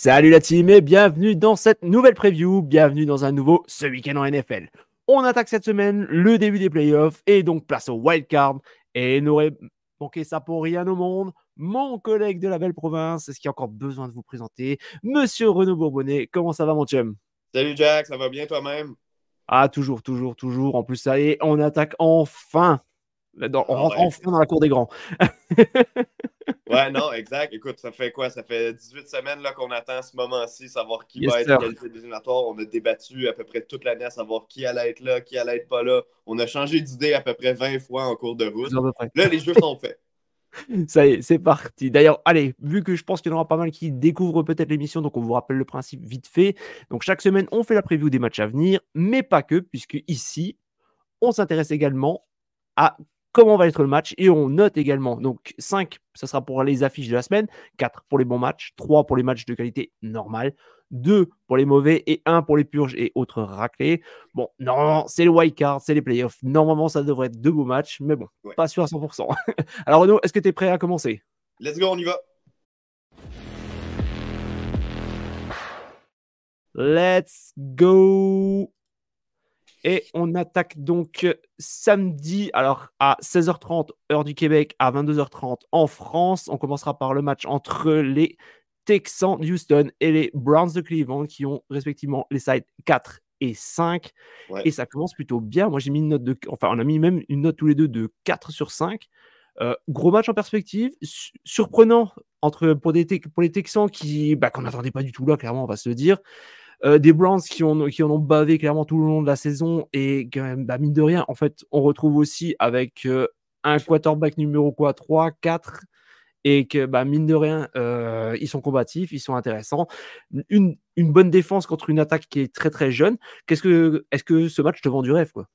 Salut la team et bienvenue dans cette nouvelle preview, bienvenue dans un nouveau Ce week-end en NFL. On attaque cette semaine le début des playoffs et donc place au wild card et n'aurait manqué ça pour rien au monde. Mon collègue de la belle province, est-ce qu'il y a encore besoin de vous présenter? Monsieur Renaud Bourbonnet, comment ça va mon chum? Salut Jack, ça va bien toi-même? Ah toujours, toujours, toujours. En plus ça y est, on attaque enfin on ah rentre enfin dans la cour des grands. ouais, non, exact. Écoute, ça fait quoi? Ça fait 18 semaines qu'on attend ce moment-ci, savoir qui va être qualifié désignatoire. On a débattu à peu près toute l'année à savoir qui allait être là, qui allait être pas là. On a changé d'idée à peu près 20 fois en cours de route. Là, les jeux sont faits. Ça y est, c'est parti. D'ailleurs, allez, vu que je pense qu'il y en aura pas mal qui découvrent peut-être l'émission, donc on vous rappelle le principe vite fait. Donc chaque semaine, on fait la preview des matchs à venir, mais pas que, puisque ici, on s'intéresse également à comment va être le match et on note également. Donc 5, ça sera pour les affiches de la semaine, 4 pour les bons matchs, 3 pour les matchs de qualité normale, 2 pour les mauvais et 1 pour les purges et autres raclés. Bon, normalement, c'est le wild card, c'est les playoffs. Normalement, ça devrait être deux beaux matchs, mais bon, pas sûr à 100%. Alors Renaud, est-ce que tu es prêt à commencer? Let's go, on y va. Let's go. Et on attaque donc samedi, alors à 16h30 heure du Québec, à 22h30 en France. On commencera par le match entre les Texans Houston et les Browns de Cleveland qui ont respectivement les sides 4 et 5. Et ça commence plutôt bien. Moi, j'ai mis une note de. Enfin, on a mis même une note tous les deux de 4 sur 5. Euh, gros match en perspective, surprenant entre, pour, des pour les Texans qui bah, qu'on n'attendait pas du tout là, clairement, on va se le dire. Euh, des Browns qui, ont, en ont bavé clairement tout le long de la saison et bah, mine de rien, en fait, on retrouve aussi avec euh, un quarterback numéro quoi 3, 4 et que bah, mine de rien, euh, ils sont combatifs, ils sont intéressants. Une, une, bonne défense contre une attaque qui est très très jeune. Qu'est-ce que, est-ce que ce match te vend du rêve quoi?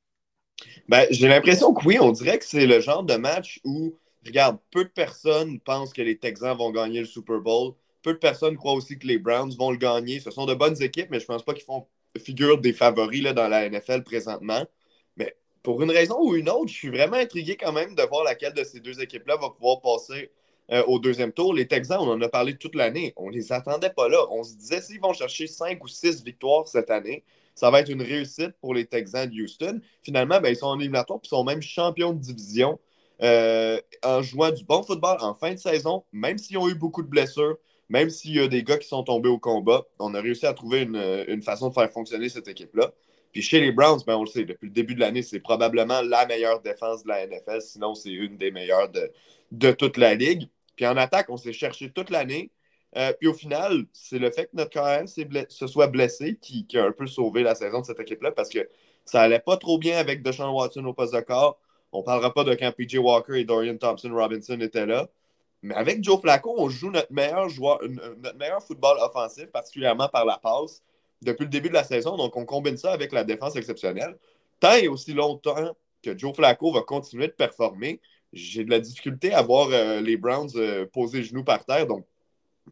Ben, J'ai l'impression que oui, on dirait que c'est le genre de match où, regarde, peu de personnes pensent que les Texans vont gagner le Super Bowl peu de personnes croient aussi que les Browns vont le gagner. Ce sont de bonnes équipes, mais je ne pense pas qu'ils font figure des favoris là, dans la NFL présentement. Mais pour une raison ou une autre, je suis vraiment intrigué quand même de voir laquelle de ces deux équipes-là va pouvoir passer euh, au deuxième tour. Les Texans, on en a parlé toute l'année. On ne les attendait pas là. On se disait s'ils vont chercher cinq ou six victoires cette année, ça va être une réussite pour les Texans de Houston. Finalement, ben, ils sont en éliminatoire et sont même champions de division euh, en jouant du bon football en fin de saison, même s'ils ont eu beaucoup de blessures même s'il y a des gars qui sont tombés au combat, on a réussi à trouver une, façon de faire fonctionner cette équipe-là. Puis chez les Browns, ben on le sait, depuis le début de l'année, c'est probablement la meilleure défense de la NFL, sinon c'est une des meilleures de, toute la ligue. Puis en attaque, on s'est cherché toute l'année. Euh, puis au final, c'est le fait que notre carrière se soit blessé qui, a un peu sauvé la saison de cette équipe-là parce que ça allait pas trop bien avec Deshaun Watson au poste de corps. On ne parlera pas de quand PJ Walker et Dorian Thompson Robinson étaient là. Mais avec Joe Flacco, on joue notre meilleur, joueur, notre meilleur football offensif, particulièrement par la passe, depuis le début de la saison. Donc, on combine ça avec la défense exceptionnelle. Tant et aussi longtemps que Joe Flacco va continuer de performer, j'ai de la difficulté à voir euh, les Browns euh, poser genoux par terre. Donc,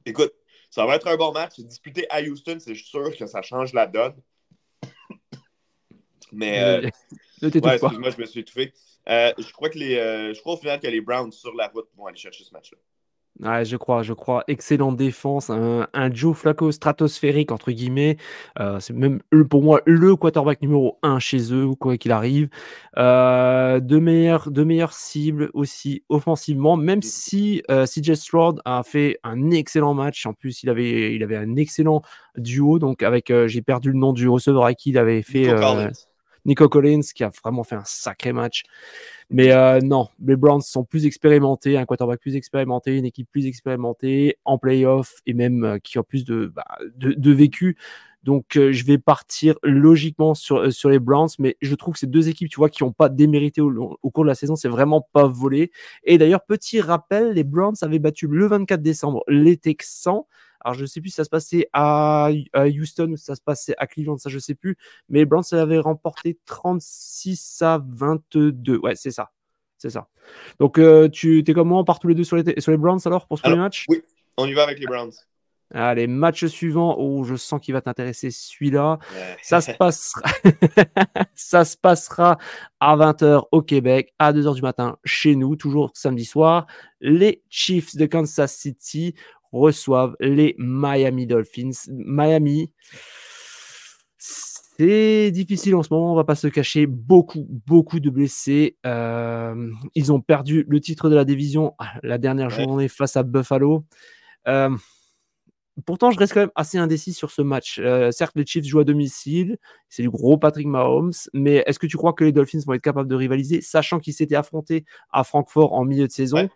écoute, ça va être un bon match. Disputé à Houston, c'est sûr que ça change la donne. Mais. Euh, ouais, excuse-moi, je me suis étouffé. Euh, je, crois que les, euh, je crois au final que les Browns sur la route vont aller chercher ce match-là. Ouais, je crois, je crois. Excellente défense, un, Joe Flacco stratosphérique, entre guillemets. Euh, c'est même pour moi le quarterback numéro 1 chez eux, quoi qu'il arrive. Euh, de, meilleures, de meilleures cibles aussi offensivement, même si euh, CJ Stroud a fait un excellent match. En plus, il avait, il avait un excellent duo. Donc, avec, j'ai perdu le nom du receveur à qui il avait fait. Nico Collins, qui a vraiment fait un sacré match. Mais euh, non, les Browns sont plus expérimentés, un quarterback plus expérimenté, une équipe plus expérimentée en playoff et même euh, qui a plus de, bah, de, vécu. Donc euh, je vais partir logiquement sur, sur les Browns, mais je trouve que ces deux équipes, tu vois, qui n'ont pas démérité au, au, cours de la saison, c'est vraiment pas volé. Et d'ailleurs, petit rappel, les Browns avaient battu le 24 décembre les Texans alors, je ne sais plus si ça se passait à, Houston ou si ça se passait à Cleveland, ça, je ne sais plus. Mais les Browns avaient remporté 36 à 22. Ouais, c'est ça. C'est ça. Donc, euh, tu es comme moi, on part tous les deux sur les, sur les Browns alors pour ce premier match? Oui, on y va avec les Browns. Allez, match suivant. Oh, je sens qu'il va t'intéresser celui-là. Ça, se passera... ça se passera à 20h au Québec, à 2h du matin chez nous, toujours samedi soir. Les Chiefs de Kansas City reçoivent les Miami Dolphins. Miami, c'est difficile en ce moment, on va pas se cacher. Beaucoup, beaucoup de blessés. Euh, ils ont perdu le titre de la division la dernière journée face à Buffalo. Euh, pourtant, je reste quand même assez indécis sur ce match. Euh, certes, les Chiefs jouent à domicile, c'est du gros Patrick Mahomes, mais est-ce que tu crois que les Dolphins vont être capables de rivaliser, sachant qu'ils s'étaient affrontés à Francfort en milieu de saison?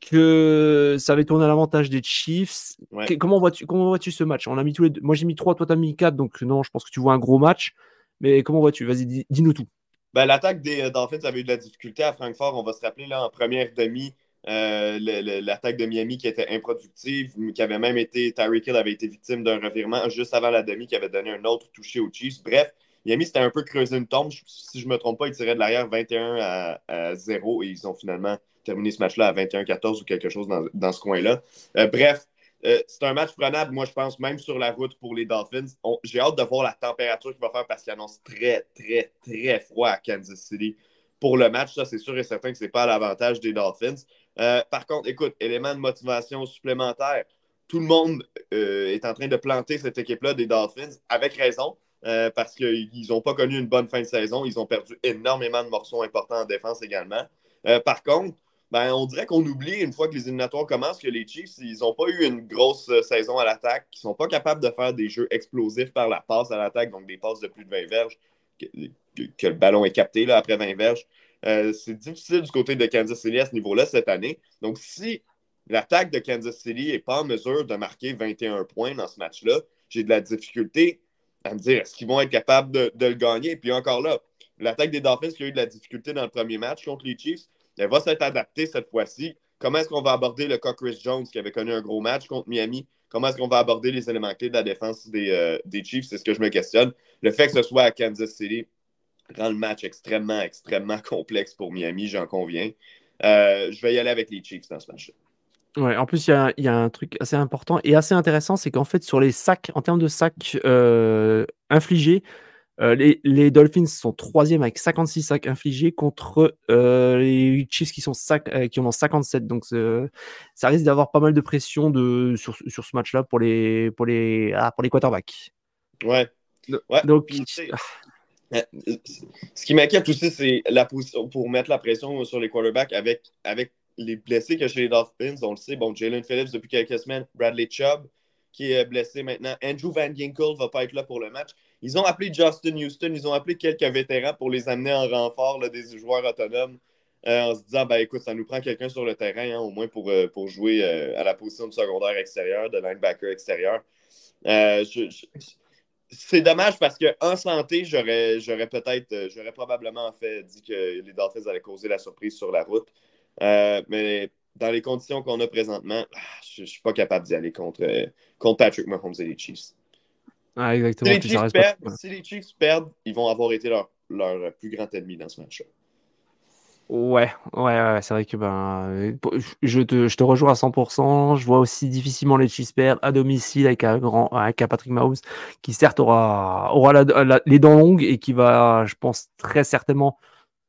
Que ça avait tourné à l'avantage des Chiefs. Comment vois-tu comment vois-tu ce match? On a mis tous les deux. Moi j'ai mis 3, toi t'as mis 4, donc non, je pense que tu vois un gros match. Mais comment vois-tu? Vas-y, dis-nous tout. Ben, L'attaque des euh, Dolphins avait eu de la difficulté à Francfort. On va se rappeler là en première demi. Euh, l'attaque de Miami qui était improductive, qui avait même été, Tyreek Hill avait été victime d'un revirement juste avant la demi qui avait donné un autre touché aux Chiefs. Bref, Miami c'était un peu creusé une tombe. Si je ne me trompe pas, ils tiraient de l'arrière 21 à, à 0 et ils ont finalement terminer ce match-là à 21-14 ou quelque chose dans, ce coin-là. Euh, bref, euh, c'est un match prenable, moi, je pense, même sur la route pour les Dolphins. J'ai hâte de voir la température qu'il va faire parce qu'il annonce très, très, très froid à Kansas City pour le match. Ça, c'est sûr et certain que ce n'est pas à l'avantage des Dolphins. Euh, par contre, écoute, élément de motivation supplémentaire. Tout le monde est en train de planter cette équipe-là des Dolphins, avec raison, parce qu'ils n'ont pas connu une bonne fin de saison. Ils ont perdu énormément de morceaux importants en défense également. par contre, ben, on dirait qu'on oublie, une fois que les éliminatoires commencent, que les Chiefs, ils n'ont pas eu une grosse euh, saison à l'attaque, qu'ils ne sont pas capables de faire des jeux explosifs par la passe à l'attaque, donc des passes de plus de 20 verges, que, le ballon est capté là, après 20 verges. Euh, c'est difficile du côté de Kansas City à ce niveau-là cette année. Donc, si l'attaque de Kansas City n'est pas en mesure de marquer 21 points dans ce match-là, j'ai de la difficulté à me dire est-ce qu'ils vont être capables de, de le gagner? Puis encore là, l'attaque des Dolphins qui a eu de la difficulté dans le premier match contre les Chiefs, elle va s'être adaptée cette fois-ci. Comment est-ce qu'on va aborder le cas Chris Jones qui avait connu un gros match contre Miami? Comment est-ce qu'on va aborder les éléments clés de la défense des, euh, des Chiefs? C'est ce que je me questionne. Le fait que ce soit à Kansas City rend le match extrêmement, extrêmement complexe pour Miami, j'en conviens. Euh, je vais y aller avec les Chiefs dans ce match-là. Ouais, en plus, il y, a, un truc assez important et assez intéressant, c'est qu'en fait, sur les sacs, en termes de sacs euh, infligés, euh, les, Dolphins sont troisième avec 56 sacs infligés contre euh, les Chiefs qui, sont euh, qui en ont 57. Donc ça risque d'avoir pas mal de pression de, sur, ce match-là pour les, pour, les, ah, pour les quarterbacks. Ouais. Donc, ce qui m'inquiète aussi, c'est la position pour mettre la pression sur les quarterbacks avec, avec les blessés que chez les Dolphins. On le sait, bon, Jalen Phillips depuis quelques semaines, Bradley Chubb qui est blessé maintenant. Andrew Van Ginkle ne va pas être là pour le match. Ils ont appelé Justin Houston, ils ont appelé quelques vétérans pour les amener en renfort des joueurs autonomes euh, en se disant ben, écoute, ça nous prend quelqu'un sur le terrain, hein, au moins pour, euh, jouer euh, à la position de secondaire extérieur, de linebacker extérieur. c'est dommage parce qu'en santé, j'aurais, j'aurais peut-être, j'aurais probablement fait dit que les Dolphins allaient causer la surprise sur la route. mais dans les conditions qu'on a présentement, ah, je ne suis pas capable d'y aller contre, contre Patrick Mahomes et les Chiefs. Ah, exactement. Si les, Chiefs perdent, ils vont avoir été leur, leur plus grand ennemi dans ce match-là. Ouais, ouais, ouais c'est vrai que ben, je, te, je te rejoins à 100%. Je vois aussi difficilement les Chiefs perdre à domicile avec un, grand, avec un Patrick Mahomes qui, certes, aura, aura les dents longues et qui va, je pense, très certainement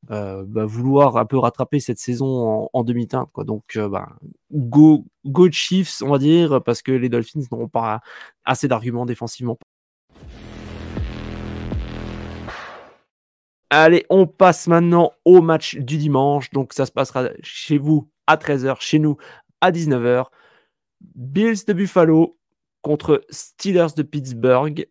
euh, bah, vouloir un peu rattraper cette saison en, demi-teinte. Quoi. Donc, bah, go, go Chiefs, on va dire, parce que les Dolphins n'auront pas assez d'arguments défensivement. Allez, on passe maintenant au match du dimanche. Donc, ça se passera chez vous à 13h, chez nous à 19h. Bills de Buffalo contre Steelers de Pittsburgh.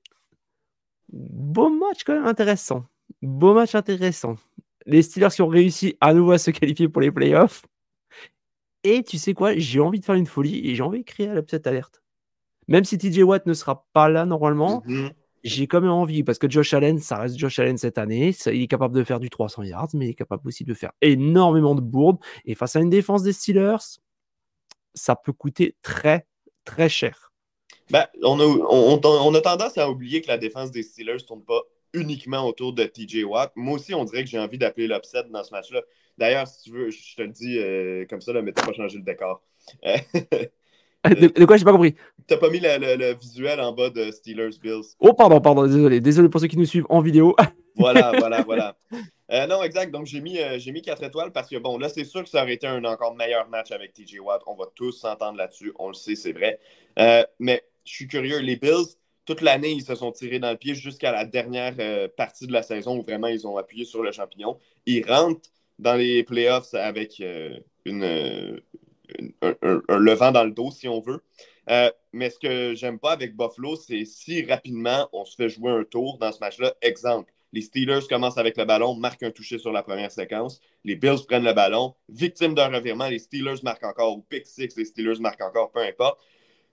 Beau match quand même intéressant. Beau match intéressant. Les Steelers qui ont réussi à nouveau à se qualifier pour les playoffs. Et tu sais quoi, j'ai envie de faire une folie et j'ai envie de créer l'upset alerte. Même si TJ Watt ne sera pas là normalement, mhm. J'ai quand même envie parce que Josh Allen, ça reste Josh Allen cette année. il est capable de faire du 300 yards, mais il est capable aussi de faire énormément de bourdes. Et face à une défense des Steelers, ça peut coûter très, très cher. Ben, on, a, tendance à oublier que la défense des Steelers ne tourne pas uniquement autour de TJ Watt. Moi aussi, on dirait que j'ai envie d'appeler l'upset dans ce match-là. D'ailleurs, si tu veux, je te le dis euh, comme ça, là, mais t'as pas changé le décor. de, de, quoi, j'ai pas compris? T'as pas mis le, visuel en bas de Steelers Bills. Oh, pardon, pardon, désolé. Désolé pour ceux qui nous suivent en vidéo. voilà, voilà, voilà. Euh, non, exact. Donc, j'ai mis, euh, mis 4 étoiles parce que, bon, là, c'est sûr que ça aurait été un encore meilleur match avec TJ Watt. On va tous s'entendre là-dessus. On le sait, c'est vrai. mais je suis curieux. Les Bills, toute l'année, ils se sont tirés dans le pied jusqu'à la dernière euh, partie de la saison où vraiment ils ont appuyé sur le champignon. Ils rentrent dans les playoffs avec euh, une, un, levant dans le dos, si on veut. Euh, mais ce que j'aime pas avec Buffalo, c'est si rapidement on se fait jouer un tour dans ce match-là. Exemple, les Steelers commencent avec le ballon, marquent un toucher sur la première séquence. Les Bills prennent le ballon, victime d'un revirement, les Steelers marquent encore, ou pick six, les Steelers marquent encore, peu importe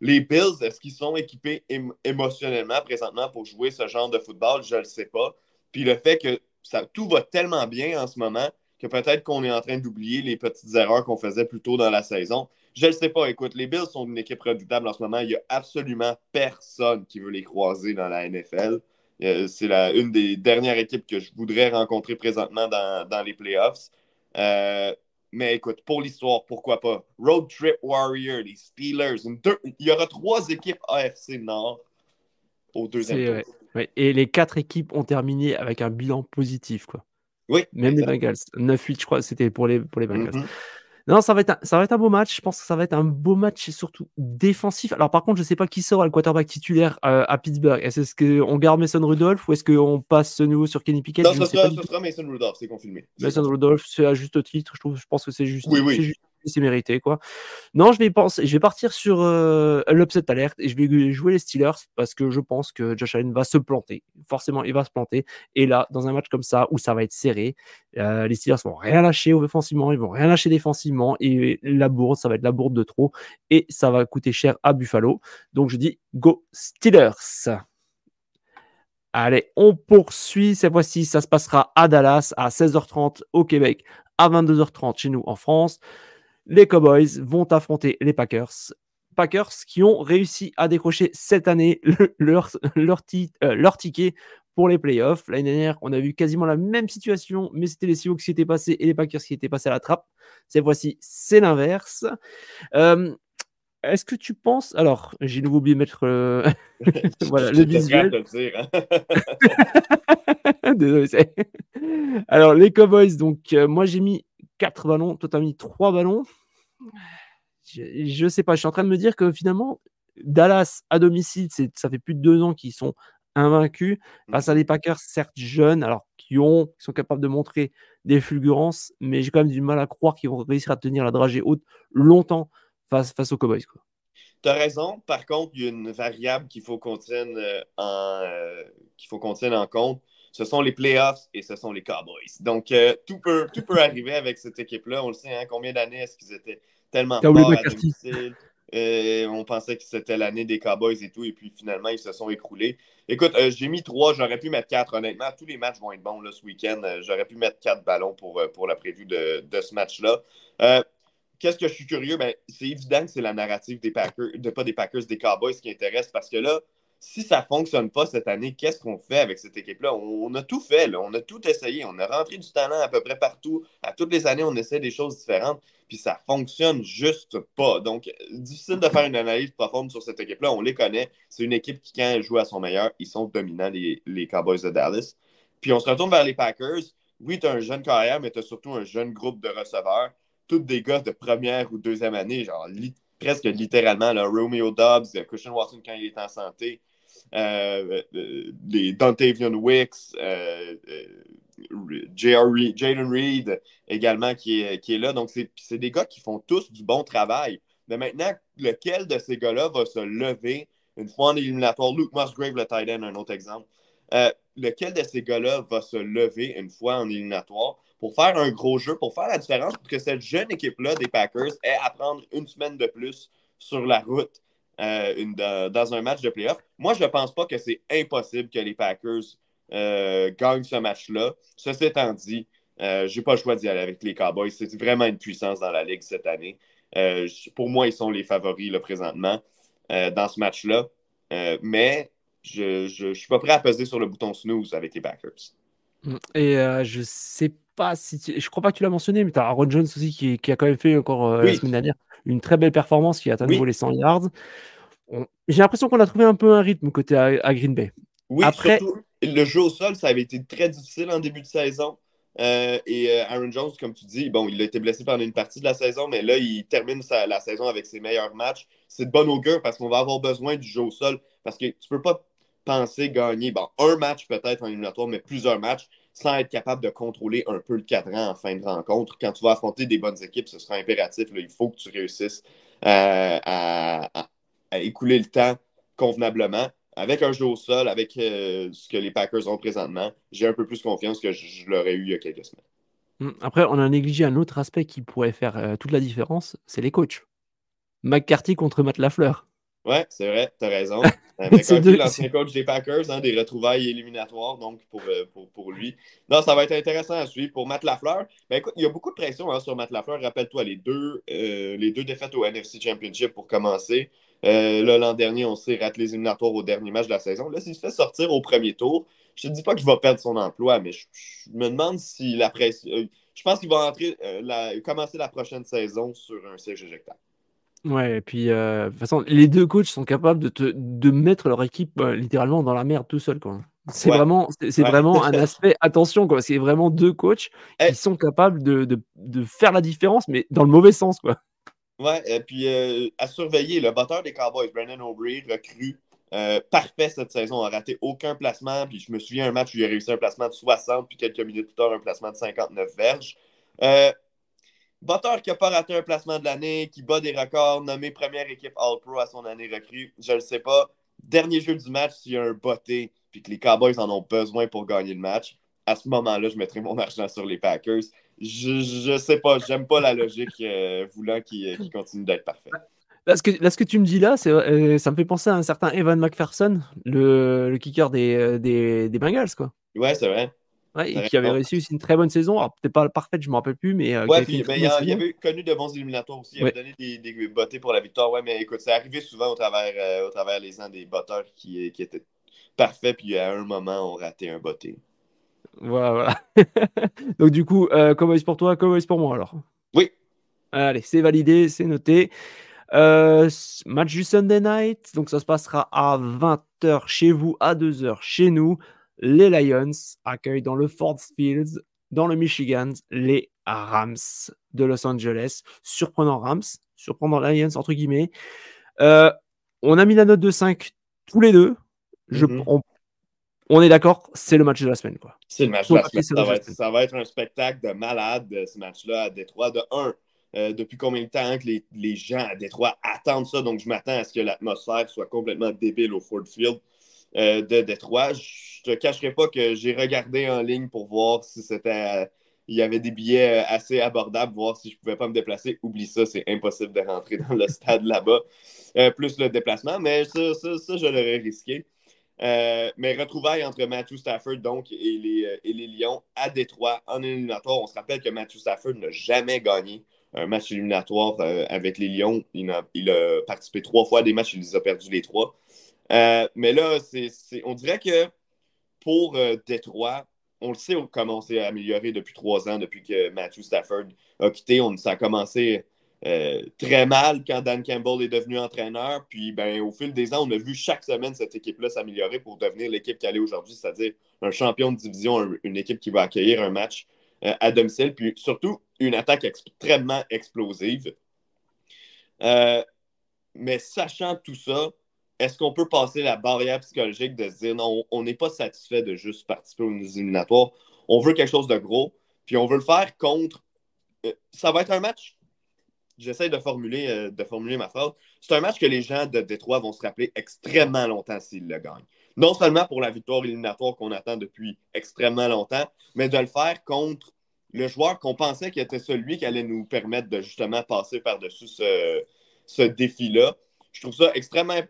les Bills, est-ce qu'ils sont équipés émotionnellement présentement pour jouer ce genre de football? Je ne le sais pas. Puis le fait que ça, tout va tellement bien en ce moment que peut-être qu'on est en train d'oublier les petites erreurs qu'on faisait plus tôt dans la saison. Je ne sais pas. Écoute, les Bills sont une équipe redoutable en ce moment. Il n'y a absolument personne qui veut les croiser dans la NFL. Euh, c'est une des dernières équipes que je voudrais rencontrer présentement dans, les playoffs. Euh, mais écoute, pour l'histoire, pourquoi pas? Road Trip Warrior, les Steelers. Il y aura trois équipes AFC Nord au deuxième tour. Et les quatre équipes ont terminé avec un bilan positif. Quoi. Oui. Même les Bengals. 9-8, je crois, c'était pour les, pour les Bengals. Mm-hmm. Non, ça va, être un, ça va être un beau match. Je pense que ça va être un beau match et surtout défensif. Alors, par contre, je ne sais pas qui sera le quarterback titulaire euh, à Pittsburgh. Est-ce qu'on garde Mason Rudolph ou est-ce qu'on passe ce nouveau sur Kenny Pickett? Non, ce sera, Mason Rudolph, c'est confirmé. Mason Rudolph, c'est à juste titre. Je, trouve, je pense que c'est juste. Oui, oui c'est mérité quoi. Non, je vais penser, je vais partir sur euh, l'upset alerte et je vais jouer les Steelers parce que je pense que Josh Allen va se planter. Forcément, il va se planter. Et là, dans un match comme ça où ça va être serré, euh, les Steelers vont rien lâcher offensivement, ils vont rien lâcher défensivement et la bourde, ça va être la bourde de trop et ça va coûter cher à Buffalo. Donc je dis go Steelers. Allez, on poursuit. Cette fois-ci, ça se passera à Dallas à 16h30 au Québec, à 22h30 chez nous en France les Cowboys vont affronter les Packers. Packers qui ont réussi à décrocher cette année leur, leur, euh, leur ticket pour les playoffs. L'année dernière, on a vu quasiment la même situation, mais c'était les Seahawks qui étaient passés et les Packers qui étaient passés à la trappe. Cette fois-ci, c'est l'inverse. Euh, est-ce que tu penses. Alors, j'ai nouveau oublié de mettre euh, voilà, le visuel. Hein. Désolé. Alors, les Cowboys, donc, moi j'ai mis 4 ballons, toi tu as mis 3 ballons. Je, ne sais pas, je suis en train de me dire que finalement, Dallas à domicile, ça fait plus de deux ans qu'ils sont invaincus face à des Packers, certes jeunes, alors qui, ont, qui sont capables de montrer des fulgurances, mais j'ai quand même du mal à croire qu'ils vont réussir à tenir la dragée haute longtemps face, face aux Cowboys. Tu as raison. Par contre, il y a une variable qu'il faut qu'on tienne, euh, en, euh, qu'il faut qu'on tienne en compte ce sont les playoffs et ce sont les Cowboys. Donc, euh, tout, peut, tout peut arriver avec cette équipe-là. On le sait, hein, combien d'années est-ce qu'ils étaient tellement forts à domicile? Euh, on pensait que c'était l'année des Cowboys et tout, et puis finalement, ils se sont écroulés. Écoute, euh, j'ai mis trois, j'aurais pu mettre quatre, honnêtement. Tous les matchs vont être bons là, ce week-end. j'aurais pu mettre quatre ballons pour, pour la prévue de, de ce match-là. Qu'est-ce que je suis curieux? Ben, c'est évident que c'est la narrative des Packers, de pas des Packers, des Cowboys qui intéresse parce que là, si ça ne fonctionne pas cette année, qu'est-ce qu'on fait avec cette équipe-là? On, a tout fait, là. on a tout essayé, on a rentré du talent à peu près partout. À toutes les années, on essaie des choses différentes, puis ça ne fonctionne juste pas. Donc, difficile de faire une analyse profonde sur cette équipe-là. On les connaît. C'est une équipe qui, quand elle joue à son meilleur, ils sont dominants, les, Cowboys de Dallas. Puis on se retourne vers les Packers, oui, tu as un jeune carrière, mais tu as surtout un jeune groupe de receveurs. Tous des gars de première ou deuxième année, genre presque littéralement, là, Romeo Dobbs, Christian Watson quand il est en santé, euh, euh, les Dontavian Wicks, euh, Jalen Reed également qui est, qui est là. Donc, c'est des gars qui font tous du bon travail. Mais maintenant, lequel de ces gars-là va se lever une fois en éliminatoire? Luke Musgrave, le tight end, un autre exemple. lequel de ces gars-là va se lever une fois en éliminatoire pour faire un gros jeu, pour faire la différence, pour que cette jeune équipe-là des Packers ait à prendre une semaine de plus sur la route? Euh, dans un match de playoff. Moi, je ne pense pas que c'est impossible que les Packers euh, gagnent ce match-là. Ceci étant dit, euh, je n'ai pas le choix d'y aller avec les Cowboys. C'est vraiment une puissance dans la Ligue cette année. pour moi, ils sont les favoris là, présentement dans ce match-là. mais je ne suis pas prêt à peser sur le bouton snooze avec les Packers. Et je sais pas si je crois pas que tu l'as mentionné, mais tu as Aaron Jones aussi qui, qui, a quand même fait encore la semaine dernière une très belle performance qui a nouveau les 100 yards. J'ai l'impression qu'on a trouvé un peu un rythme côté à, Green Bay. Oui, Après... le jeu au sol, ça avait été très difficile en début de saison. Euh, et euh, Aaron Jones, comme tu dis, bon, il a été blessé pendant une partie de la saison, mais là, il termine la saison avec ses meilleurs matchs. C'est de bon augure parce qu'on va avoir besoin du jeu au sol. Parce que tu ne peux pas penser gagner bon, un match peut-être en éliminatoire, mais plusieurs matchs sans être capable de contrôler un peu le cadran en fin de rencontre. Quand tu vas affronter des bonnes équipes, ce sera impératif. il faut que tu réussisses euh, à, écouler le temps convenablement. Avec un jeu au sol, avec euh, ce que les Packers ont présentement, j'ai un peu plus confiance que je, l'aurais eu il y a quelques semaines. Hum, après, on a négligé un autre aspect qui pourrait faire euh, toute la différence, c'est les coachs. McCarthy contre Matt Lafleur. Ouais, c'est vrai, t'as raison. McCarthy, l'ancien coach des Packers, hein, des retrouvailles éliminatoires, donc euh, pour, pour, lui. Non, ça va être intéressant à suivre. Pour Matt Lafleur, ben écoute, il y a beaucoup de pression hein, sur Matt Lafleur. Rappelle-toi, les deux, euh, les deux défaites au NFC Championship pour commencer. Euh, l'an dernier, on s'est raté les éliminatoires au dernier match de la saison. Là, s'il se fait sortir au premier tour, je te dis pas qu'il va perdre son emploi, mais je, me demande si la pression. je pense qu'il va entrer, commencer la prochaine saison sur un siège éjectable. Ouais, et puis, euh, de toute façon, les deux coachs sont capables de, te, de mettre leur équipe euh, littéralement dans la merde tout seul. Quoi. C'est vraiment, c'est, vraiment un aspect. Attention, quoi. C'est vraiment deux coachs qui eh sont capables de, de, de, faire la différence, mais dans le mauvais sens. Quoi. Ouais, et puis euh, à surveiller, le batteur des Cowboys, Brandon O'Brien, recru parfait cette saison, a raté aucun placement. Puis je me souviens un match où il a réussi un placement de 60, puis quelques minutes plus tard, un placement de 59 verges. Batteur qui n'a pas raté un placement de l'année, qui bat des records, nommé première équipe All-Pro à son année recrue, je ne le sais pas. Dernier jeu du match, s'il y a un botté, puis que les Cowboys en ont besoin pour gagner le match, à ce moment-là, je mettrai mon argent sur les Packers. Je ne sais pas, j'aime pas la logique euh, voulant qui, euh, continue d'être parfait. Là ce, que, là, ce que tu me dis là, euh, ça me fait penser à un certain Evan McPherson, le, kicker des, des, des Bengals, quoi. Ouais, c'est vrai. Ouais, et qui avait réussi aussi une très bonne saison. Alors, peut-être pas parfaite, je ne me rappelle plus, mais. Euh, ouais, puis ben, il, avait connu de bons éliminatoires aussi. Il avait donné des, des bottées pour la victoire. Ouais, mais écoute, ça arrivait souvent au travers, euh, au travers les ans des botteurs qui, qui étaient parfaits, puis à un moment, on ratait un botté. Voilà, voilà. Donc, du coup, euh, est-ce pour toi, est-ce pour moi alors Oui. Allez, c'est validé, c'est noté. Euh, match du Sunday night, donc ça se passera à 20h chez vous, à 2h chez nous les Lions accueillent dans le Ford Fields, dans le Michigan, les Rams de Los Angeles. Surprenant Rams, surprenant Lions, entre guillemets. Euh, on a mis la note de 5 tous les deux. Je, mhm. on, est d'accord, c'est le match de la semaine. C'est le match de la semaine. Ça va, être, un spectacle de malade, ce match-là à Détroit. De 1, euh, depuis combien de temps que les, les, gens à Détroit attendent ça? Donc, je m'attends à ce que l'atmosphère soit complètement débile au Ford Field. Euh, de Détroit. Je te cacherai pas que j'ai regardé en ligne pour voir si c'était. Euh, il y avait des billets euh, assez abordables, voir si je pouvais pas me déplacer. Oublie ça, c'est impossible de rentrer dans le stade là-bas. plus le déplacement, mais ça, ça, je l'aurais risqué. mais retrouvailles entre Matthew Stafford donc, et, les, et les Lions à Détroit en éliminatoire. On se rappelle que Matthew Stafford n'a jamais gagné un match éliminatoire avec les Lions. Il a, il a, participé trois fois à des matchs, il les a perdus les trois. Euh, mais là, on dirait que pour euh, Détroit, on le sait comment on s'est amélioré depuis trois ans, depuis que Matthew Stafford a quitté. On, ça a commencé très mal quand Dan Campbell est devenu entraîneur. Puis ben, au fil des ans, on a vu chaque semaine cette équipe-là s'améliorer pour devenir l'équipe qui allait aujourd'hui, c'est-à-dire un champion de division, une équipe qui va accueillir un match à domicile, puis surtout une attaque extrêmement explosive. mais sachant tout ça, est-ce qu'on peut passer la barrière psychologique de se dire non, on n'est pas satisfait de juste participer aux éliminatoires, on veut quelque chose de gros, puis on veut le faire contre. Euh, ça va être un match. J'essaie de formuler, euh, de formuler ma phrase. C'est un match que les gens de Détroit vont se rappeler extrêmement longtemps s'ils le gagnent. Non seulement pour la victoire éliminatoire qu'on attend depuis extrêmement longtemps, mais de le faire contre le joueur qu'on pensait qui était celui qui allait nous permettre de justement passer par-dessus ce, ce défi-là. Je trouve ça extrêmement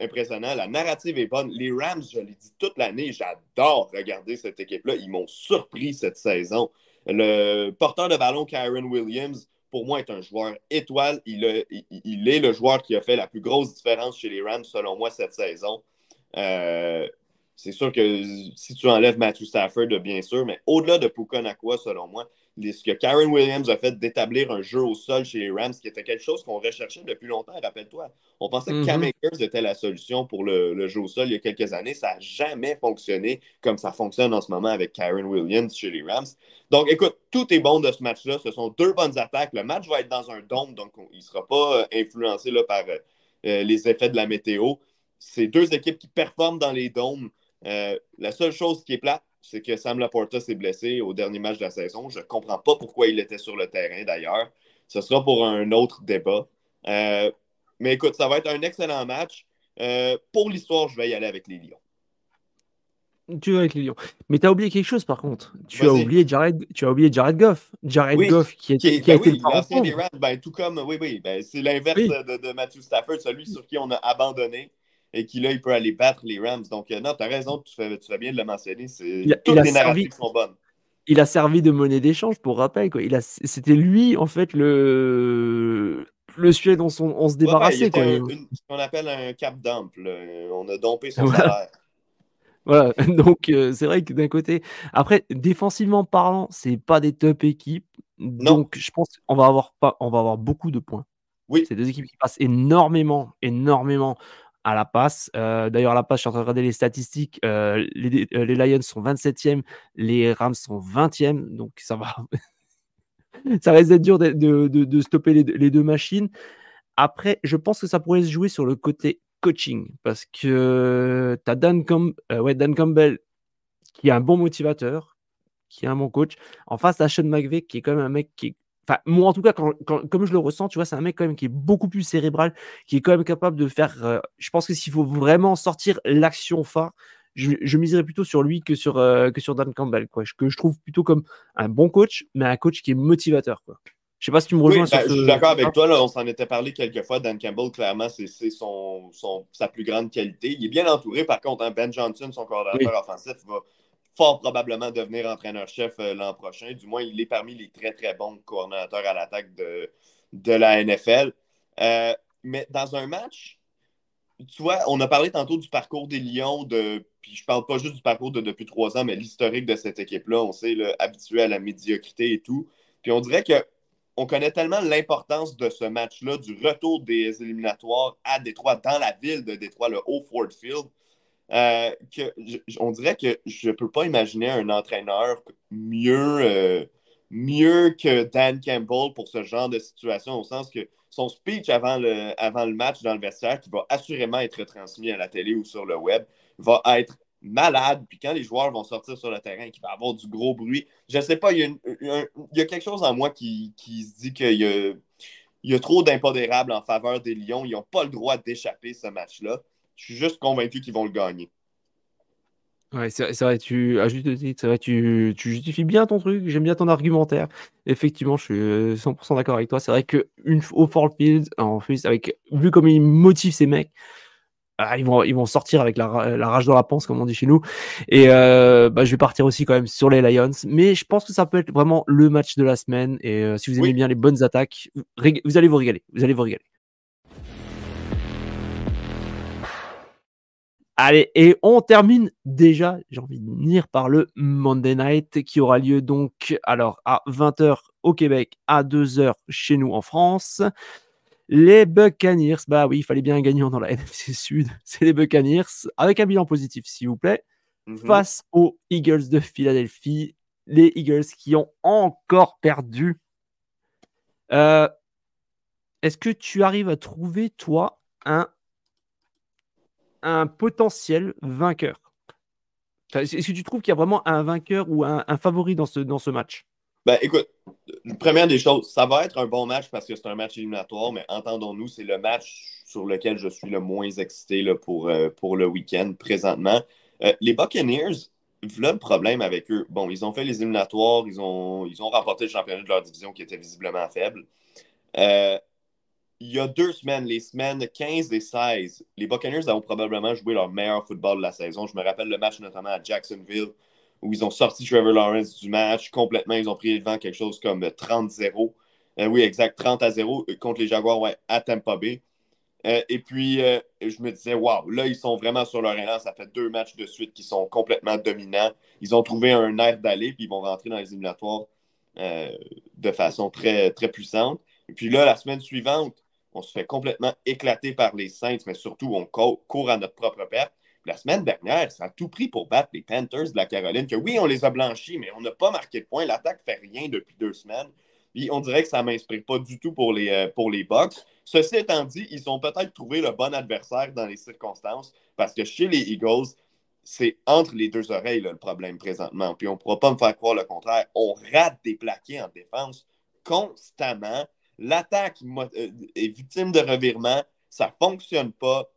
impressionnant. La narrative est bonne. Les Rams, je l'ai dit toute l'année, j'adore regarder cette équipe-là. Ils m'ont surpris cette saison. Le porteur de ballon, Kyron Williams, pour moi, est un joueur étoile. Il, est le joueur qui a fait la plus grosse différence chez les Rams, selon moi, cette saison. Euh, c'est sûr que si tu enlèves Matthew Stafford, bien sûr, mais au-delà de Puka Nakua, selon moi, ce que Karen Williams a fait d'établir un jeu au sol chez les Rams, qui était quelque chose qu'on recherchait depuis longtemps, rappelle-toi. On pensait que Cam mhm. Akers était la solution pour le, jeu au sol il y a quelques années. Ça n'a jamais fonctionné comme ça fonctionne en ce moment avec Karen Williams chez les Rams. Donc, écoute, tout est bon de ce match-là. Ce sont deux bonnes attaques. Le match va être dans un dôme, donc il ne sera pas euh, influencé là, par euh, euh, les effets de la météo. C'est deux équipes qui performent dans les dômes. Euh, la seule chose qui est plate, c'est que Sam Laporta s'est blessé au dernier match de la saison. Je ne comprends pas pourquoi il était sur le terrain d'ailleurs. Ce sera pour un autre débat. Euh, mais écoute, ça va être un excellent match. Euh, pour l'histoire, je vais y aller avec les Lions. Tu vas avec les Lions. Mais tu as oublié quelque chose par contre. Tu as oublié Jared, tu as oublié Jared Goff. Jared Goff qui, est, qui, a ben été des Rams, ben, tout comme oui, oui, ben, c'est l'inverse de, de, Matthew Stafford, celui sur qui on a abandonné et qui là, il peut aller battre les Rams. Donc, euh, non, tu as raison, tu fais, tu fais, bien de le mentionner. toutes les narratives sont bonnes. Il a servi de monnaie d'échange, pour rappel. C'était lui, en fait, le, le sujet dont on, se débarrassait. ce qu'on appelle un cap dump. On a dompé son salaire. Voilà, donc euh, c'est vrai que d'un côté, après défensivement parlant, c'est pas des top équipes, donc je pense qu'on va avoir pas, on va avoir beaucoup de points. Oui. C'est deux équipes qui passent énormément, énormément à la passe. Euh, d'ailleurs, à la passe, je suis en train de regarder les statistiques. Euh, les, euh, les, Lions sont 27e, les Rams sont 20e. Donc, ça va. ça risque d'être dur de, stopper les, deux machines. Après, je pense que ça pourrait se jouer sur le côté coaching parce que tu as Dan, Campbell qui est un bon motivateur, qui est un bon coach. En face, tu Sean McVay qui est quand même un mec qui est Enfin, moi, en tout cas, quand, comme je le ressens, tu vois, c'est un mec quand même qui est beaucoup plus cérébral, qui est quand même capable de faire. Euh, je pense que s'il faut vraiment sortir l'action phare, je, je, miserais plutôt sur lui que sur, euh, que sur Dan Campbell, quoi. Que je trouve plutôt comme un bon coach, mais un coach qui est motivateur, quoi. Je sais pas si tu me rejoins sur ben, Je suis d'accord avec toi, là, on s'en était parlé quelques fois. Dan Campbell, clairement, c'est son, son, sa plus grande qualité. Il est bien entouré, par contre. Hein, ben Johnson, son coordinateur offensif, va fort probablement devenir entraîneur-chef euh, l'an prochain. Du moins, il est parmi les très, très bons coordonnateurs à l'attaque de, de la NFL. Euh, mais dans un match, tu vois, on a parlé tantôt du parcours des Lions, de, puis je parle pas juste du parcours de depuis trois ans, mais l'historique de cette équipe-là. On s'est habitué à la médiocrité et tout. Puis on dirait que on connaît tellement l'importance de ce match-là, du retour des éliminatoires à Détroit, dans la ville de Détroit, le Old Ford Field, euh, que on dirait que je ne peux pas imaginer un entraîneur mieux, euh, mieux que Dan Campbell pour ce genre de situation, au sens que son speech avant le, avant le match dans le vestiaire, qui va assurément être transmis à la télé ou sur le web, va être malade. Puis quand les joueurs vont sortir sur le terrain, qu'il va avoir du gros bruit, je ne sais pas, il y, a quelque chose en moi qui, se dit qu'il y a, il y a trop d'impondérables en faveur des Lions. Ils n'ont pas le droit d'échapper ce match-là. Je suis juste convaincu qu'ils vont le gagner. Ouais, c'est vrai, tu, à juste vrai, tu, tu, justifies bien ton truc, j'aime bien ton argumentaire. Effectivement, je suis 100% d'accord avec toi. C'est vrai que une, au Fort Field, en plus, avec, vu comme il motive ces mecs, ah, ils, vont, ils vont sortir avec la, la, rage dans la panse, comme on dit chez nous. Et euh, bah, je vais partir aussi quand même sur les Lions. Mais je pense que ça peut être vraiment le match de la semaine. Et euh, si vous aimez bien les bonnes attaques, vous allez vous régaler. Vous allez vous régaler. Allez, et on termine déjà, j'ai envie de venir par le Monday Night qui aura lieu donc alors à 20h au Québec, à 2h chez nous en France. Les Buccaneers, bah oui, il fallait bien un gagnant dans la NFC Sud, c'est les Buccaneers, avec un bilan positif s'il vous plaît, mhm. face aux Eagles de Philadelphie, les Eagles qui ont encore perdu. Euh, est-ce que tu arrives à trouver, toi, un un potentiel vainqueur Est-ce que tu trouves qu'il y a vraiment un vainqueur ou un, favori dans ce, dans ce match? Ben, écoute, première des choses, ça va être un bon match parce que c'est un match éliminatoire, mais entendons-nous, c'est le match sur lequel je suis le moins excité là, pour, euh, pour le week-end présentement. Euh, les Buccaneers, voilà le problème avec eux. Bon, ils ont fait les éliminatoires, ils ont, ils ont remporté le championnat de leur division qui était visiblement faible. Euh, il y a deux semaines, les semaines 15 et 16, les Buccaneers ont probablement joué leur meilleur football de la saison. Je me rappelle le match notamment à Jacksonville où ils ont sorti Trevor Lawrence du match complètement. Ils ont pris devant quelque chose comme 30-0. Euh, oui, exact, 30 à 0 euh, contre les Jaguars ouais, à Tampa Bay. Euh, et puis, je me disais, waouh, là, ils sont vraiment sur leur élan. Ça fait deux matchs de suite qui sont complètement dominants. Ils ont trouvé un air d'aller, puis ils vont rentrer dans les éliminatoires de façon très, très puissante. Et puis là, la semaine suivante, on se fait complètement éclater par les Saints, mais surtout, on court à notre propre perte. La semaine dernière, ça a tout pris pour battre les Panthers de la Caroline, que oui, on les a blanchis, mais on n'a pas marqué de point. L'attaque fait rien depuis deux semaines. Puis on dirait que ça ne m'inspire pas du tout pour les, euh, pour les Bucks. Ceci étant dit, ils ont peut-être trouvé le bon adversaire dans les circonstances, parce que chez les Eagles, c'est entre les deux oreilles le problème présentement. Puis on ne pourra pas me faire croire le contraire. On rate des plaqués en défense constamment. L'attaque euh, est victime de revirement. Ça ne fonctionne pas.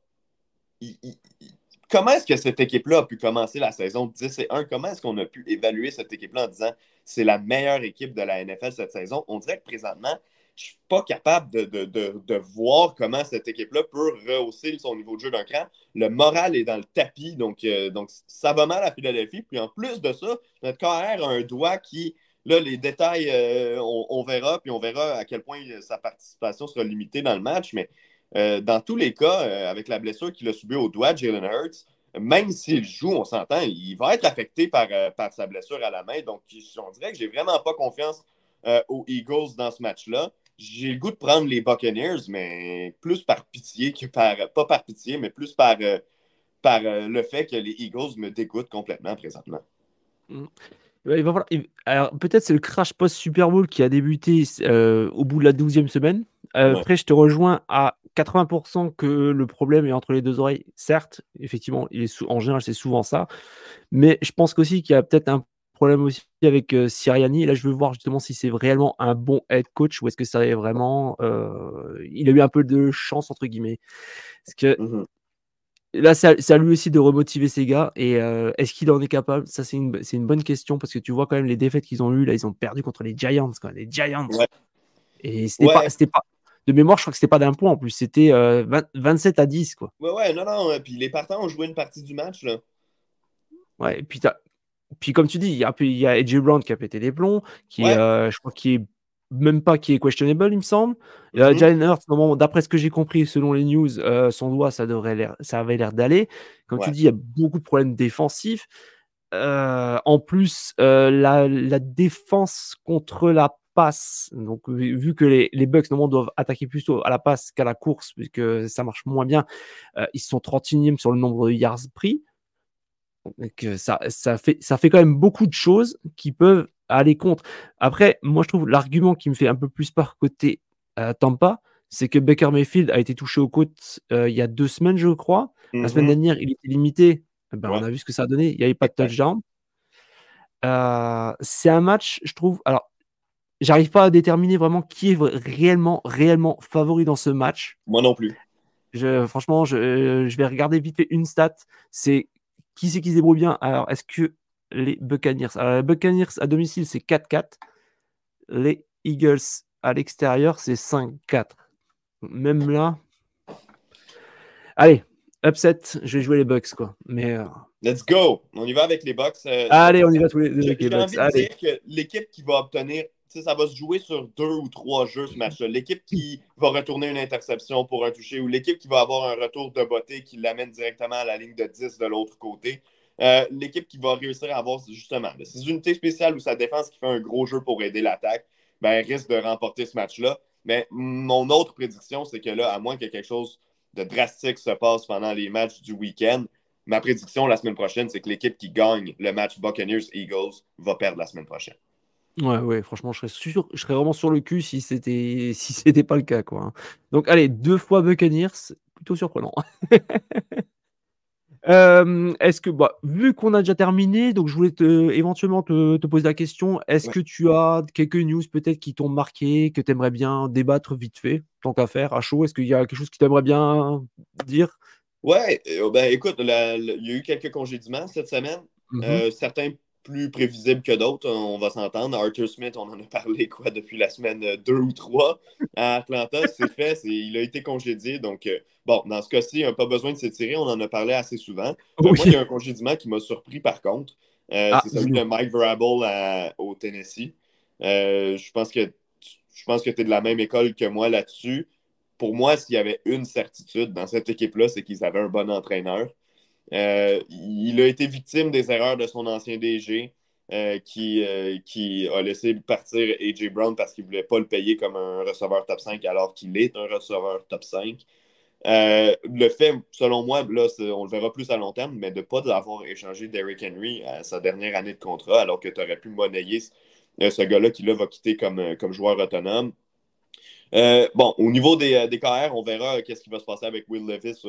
Comment est-ce que cette équipe-là a pu commencer la saison 10 et 1? Comment est-ce qu'on a pu évaluer cette équipe-là en disant c'est la meilleure équipe de la NFL cette saison? On dirait que présentement, je ne suis pas capable de, voir comment cette équipe-là peut rehausser son niveau de jeu d'un cran. Le moral est dans le tapis, donc, euh, donc ça va mal à Philadelphie. Puis en plus de ça, notre carrière a un doigt qui Là, les détails, euh, on, verra, puis on verra à quel point sa participation sera limitée dans le match. Mais euh, dans tous les cas, euh, avec la blessure qu'il a subie au doigt, Jalen Hurts, même s'il joue, on s'entend, il va être affecté par, par sa blessure à la main. Donc, on dirait que j'ai vraiment pas confiance aux Eagles dans ce match-là. J'ai le goût de prendre les Buccaneers, mais plus par pitié que par. Pas par pitié, mais plus par, par le fait que les Eagles me dégoûtent complètement présentement. Mm. Alors, peut-être c'est le crash post-Super Bowl qui a débuté euh, au bout de la 12e semaine. Euh, après, je te rejoins à 80% que le problème est entre les deux oreilles. Certes, effectivement, il est en général, c'est souvent ça. Mais je pense aussi qu'il y a peut-être un problème aussi avec euh, Siriani. là, je veux voir justement si c'est réellement un bon head coach ou est-ce que ça est vraiment. il a eu un peu de chance, entre guillemets. Parce que mmh là, c'est à, lui aussi de remotiver ses gars. Et euh, est-ce qu'il en est capable? Ça, c'est une, une, bonne question parce que tu vois quand même les défaites qu'ils ont eues. Là, ils ont perdu contre les Giants. Quoi, les Giants. Et c'était pas, De mémoire, je crois que c'était pas d'un point en plus. C'était 27 euh, à 10. Quoi. Ouais, ouais, non, non. Puis les partants ont joué une partie du match. Là. Ouais, et puis, puis comme tu dis, il y a, il y a AJ Brown qui a pété des plombs, qui euh, je crois qu'il est même pas qui est questionable, il me semble. Mm Jalen Hurts, d'après ce que j'ai compris, selon les news, euh, son doigt, ça, devrait ça avait l'air d'aller. Comme tu dis, il y a beaucoup de problèmes défensifs. Euh, en plus, la, défense contre la passe, donc vu que les, les Bucks normalement doivent attaquer plutôt à la passe qu'à la course, puisque ça marche moins bien, ils sont 31e sur le nombre de yards pris. Donc, ça, ça, fait, ça fait quand même beaucoup de choses qui peuvent aller contre. Après, moi, je trouve l'argument qui me fait un peu plus par côté euh, Tampa, c'est que Baker Mayfield a été touché aux côtes euh, il y a deux semaines, je crois. La semaine mhm. dernière, il était limité. Eh ben, On a vu ce que ça a donné. Il n'y avait pas de touchdown. Euh, c'est un match, je trouve. Alors, j'arrive pas à déterminer vraiment qui est réellement, réellement favori dans ce match. Moi non plus. Je, franchement, je, je, vais regarder vite fait une stat. C'est qui c'est qui se débrouille bien. Alors, est-ce que les Buccaneers. Alors, les Buccaneers à domicile, c'est 4-4. Les Eagles à l'extérieur, c'est 5-4. Même là. Allez, upset, je vais jouer les Bucks, quoi. Mais. Euh, Let's go! On y va avec les Bucks. Euh, Allez, on y va tous les, deux avec les Bucks. J'ai envie de dire que l'équipe qui va obtenir ça va se jouer sur deux ou trois jeux ce match-là. L'équipe qui va retourner une interception pour un toucher ou l'équipe qui va avoir un retour de beauté qui l'amène directement à la ligne de 10 de l'autre côté. Euh, l'équipe qui va réussir à avoir justement ces unités spéciales ou sa défense qui fait un gros jeu pour aider l'attaque, ben, risque de remporter ce match-là. Mais mon autre prédiction, c'est que là, à moins que quelque chose de drastique se passe pendant les matchs du week-end, ma prédiction la semaine prochaine, c'est que l'équipe qui gagne le match Buccaneers-Eagles va perdre la semaine prochaine. Ouais, ouais, franchement, je serais sûr, je serais vraiment sur le cul si c'était si c'était pas le cas, quoi. Hein. Donc, allez, deux fois Buccaneers, plutôt surprenant. est-ce que, bah, vu qu'on a déjà terminé, donc je voulais te, éventuellement te, poser la question, est-ce que tu as quelques news peut-être qui t'ont marqué, que tu aimerais bien débattre vite fait, tant qu'à faire, à chaud? Est-ce qu'il y a quelque chose que tu aimerais bien dire? Ouais, euh, ben écoute, il y a eu quelques congédiements cette semaine. Mmh euh, certains plus prévisibles que d'autres, on va s'entendre. Arthur Smith, on en a parlé quoi depuis la semaine 2 ou 3 à Atlanta. C'est fait, il a été congédié. Donc, euh, bon, dans ce cas-ci, pas besoin de s'étirer. On en a parlé assez souvent. Moi, il y a un congédiement qui m'a surpris par contre. Euh, ah, c'est celui de Mike Vrabel au Tennessee. Euh, je pense que je pense que tu es de la même école que moi là-dessus. Pour moi, s'il y avait une certitude dans cette équipe-là, c'est qu'ils avaient un bon entraîneur. Euh, il a été victime des erreurs de son ancien DG euh, qui, euh, qui a laissé partir A.J. Brown parce qu'il ne voulait pas le payer comme un receveur top 5 alors qu'il est un receveur top 5. le fait, selon moi, là, on le verra plus à long terme, mais de ne pas avoir échangé Derrick Henry à sa dernière année de contrat alors que tu aurais pu monnayer ce gars-là qui là, va quitter comme, comme joueur autonome. Bon, au niveau des, des KR, on verra qu'est-ce qui va se passer avec Will Levis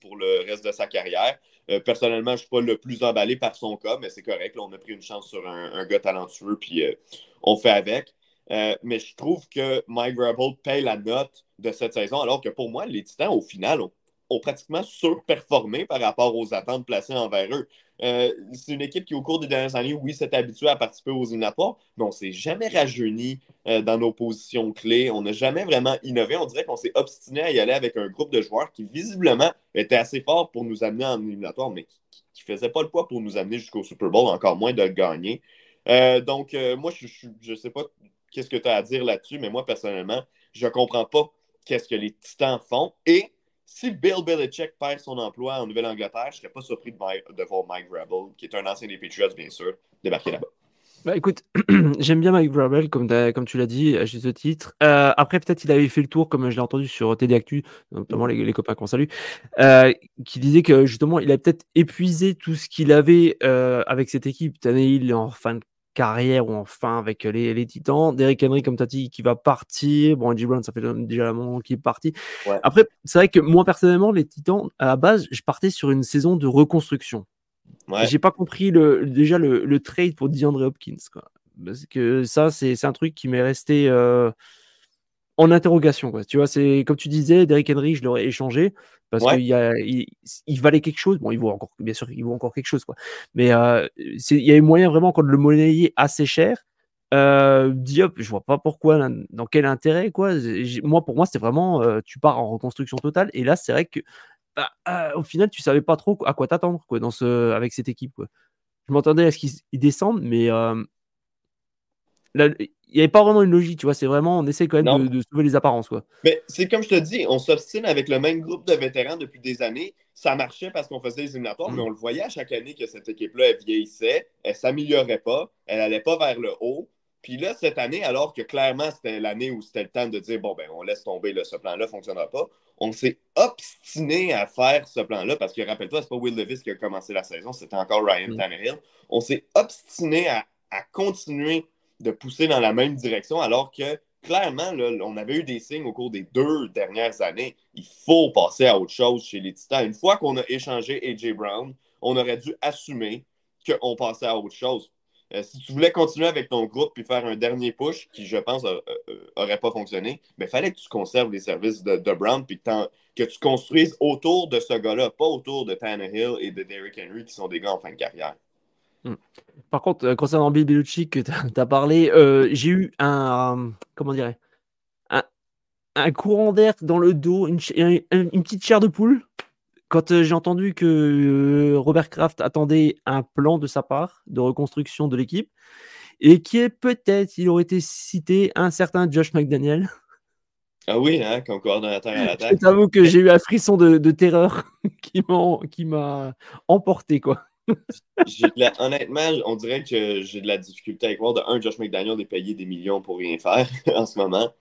pour le reste de sa carrière. Euh, personnellement, je ne suis pas le plus emballé par son cas, mais c'est correct. on a pris une chance sur un, gars talentueux, puis euh, on fait avec. Euh, mais je trouve que Mike Vrabel paye la note de cette saison, alors que pour moi, les Titans, au final, ont, ont pratiquement surperformé par rapport aux attentes placées envers eux. Euh, c'est une équipe qui, au cours des dernières années, oui, s'est habituée à participer aux éliminatoires, mais on ne s'est jamais rajeuni euh, dans nos positions clés. On n'a jamais vraiment innové. On dirait qu'on s'est obstiné à y aller avec un groupe de joueurs qui, visiblement, était assez fort pour nous amener en éliminatoire, mais qui ne faisait pas le poids pour nous amener jusqu'au Super Bowl, encore moins de le gagner. Euh, donc, moi, je ne sais pas qu'est-ce que tu as à dire là-dessus, mais moi, personnellement, je ne comprends pas qu'est-ce que les Titans font. Et si Bill Belichick perd son emploi en Nouvelle-Angleterre, je ne serais pas surpris de, voir Mike Vrabel, qui est un ancien des Patriots, bien sûr, débarquer là-bas. Bah, écoute, j'aime bien Mike Vrabel, comme, tu l'as dit, à juste titre. Euh, après, peut-être il avait fait le tour, comme je l'ai entendu sur TD Actu, notamment les, copains qu'on salue, euh, qui disait que justement, il a peut-être épuisé tout ce qu'il avait euh, avec cette équipe. il est en fin de carrière ou enfin avec les, les Titans. Derrick Henry, comme tu as dit, qui va partir. Bon, Andy Brown, ça fait déjà un moment qu'il est parti. Après, c'est vrai que moi, personnellement, les Titans, à la base, je partais sur une saison de reconstruction. Ouais. J'ai pas compris le, déjà le, le trade pour DeAndre Hopkins. Quoi. Parce que ça, c'est un truc qui m'est resté. Euh, en interrogation. Quoi. Tu vois, c'est comme tu disais, Derrick Henry, je l'aurais échangé parce qu'il il, il, valait quelque chose. Bon, il vaut encore, bien sûr, il vaut encore quelque chose, quoi. Mais euh, il y avait moyen vraiment quand de le monnayer assez cher. Euh, Diop, je vois pas pourquoi, dans quel intérêt, quoi. Moi, pour moi, c'était vraiment, euh, tu pars en reconstruction totale. Et là, c'est vrai que, bah, euh, au final, tu savais pas trop à quoi t'attendre, quoi, dans ce, avec cette équipe, quoi. Je m'entendais à ce qu'ils descendent, mais il n'y avait pas vraiment une logique, tu vois. C'est vraiment, on essaie quand même de, sauver les apparences, quoi. Mais c'est comme je te dis, on s'obstine avec le même groupe de vétérans depuis des années. Ça marchait parce qu'on faisait les éliminatoires, mais mm. on le voyait à chaque année que cette équipe-là, elle vieillissait, elle s'améliorait pas, elle n'allait pas vers le haut. Puis là, cette année, alors que clairement, c'était l'année où c'était le temps de dire, bon, ben, on laisse tomber, ce plan-là ne fonctionnera pas, on s'est obstiné à faire ce plan-là, parce que rappelle-toi, c'est pas Will Levis qui a commencé la saison, c'était encore Ryan mm. Tannehill. On s'est obstiné à, à continuer de pousser dans la même direction, alors que clairement, on avait eu des signes au cours des deux dernières années. Il faut passer à autre chose chez les Titans. Une fois qu'on a échangé AJ Brown, on aurait dû assumer qu'on passait à autre chose. Euh, si tu voulais continuer avec ton groupe puis faire un dernier push, qui je pense n'aurait pas fonctionné, il fallait que tu conserves les services de, Brown puis que tu construises autour de ce gars-là, pas autour de Tannehill et de Derrick Henry qui sont des gars en fin de carrière. Mmh. Par contre, euh, concernant Bill Belichick que tu as, parlé, euh, j'ai eu un, comment dirais un, un courant d'air dans le dos, une, une, petite chair de poule quand euh, j'ai entendu que Robert Kraft attendait un plan de sa part de reconstruction de l'équipe et qui est peut-être, il aurait été cité, un certain Josh McDaniel. Ah oui, hein, comme coordonnateur à l'attaque. Je t'avoue que j'ai eu un frisson de, de terreur qui m'a emporté, quoi honnêtement, on dirait que j'ai de la difficulté avec voir. De un, Josh McDaniel est payé des millions pour rien faire en ce moment.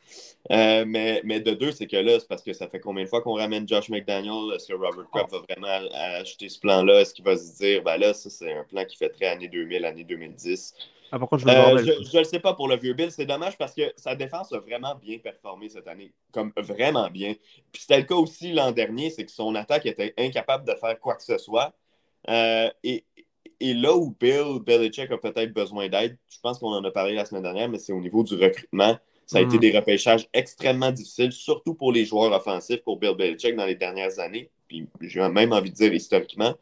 Euh, mais, mais, de deux, c'est que là, c'est parce que ça fait combien de fois qu'on ramène Josh McDaniel? Est-ce que Robert Kraft va vraiment acheter ce plan-là? Est-ce qu'il va se dire, ben là, ça, c'est un plan qui fait très année 2000, année 2010? Ah, je ne le sais pas pour le vieux Bill. C'est dommage parce que sa défense a vraiment bien performé cette année. Comme vraiment bien. Puis c'était le cas aussi l'an dernier, c'est que son attaque était incapable de faire quoi que ce soit. Euh, et, là où Bill Belichick a peut-être besoin d'aide, je pense qu'on en a parlé la semaine dernière, mais c'est au niveau du recrutement. Ça a été mm. des repêchages extrêmement difficiles, surtout pour les joueurs offensifs pour Bill Belichick dans les dernières années. Puis j'ai même envie de dire historiquement.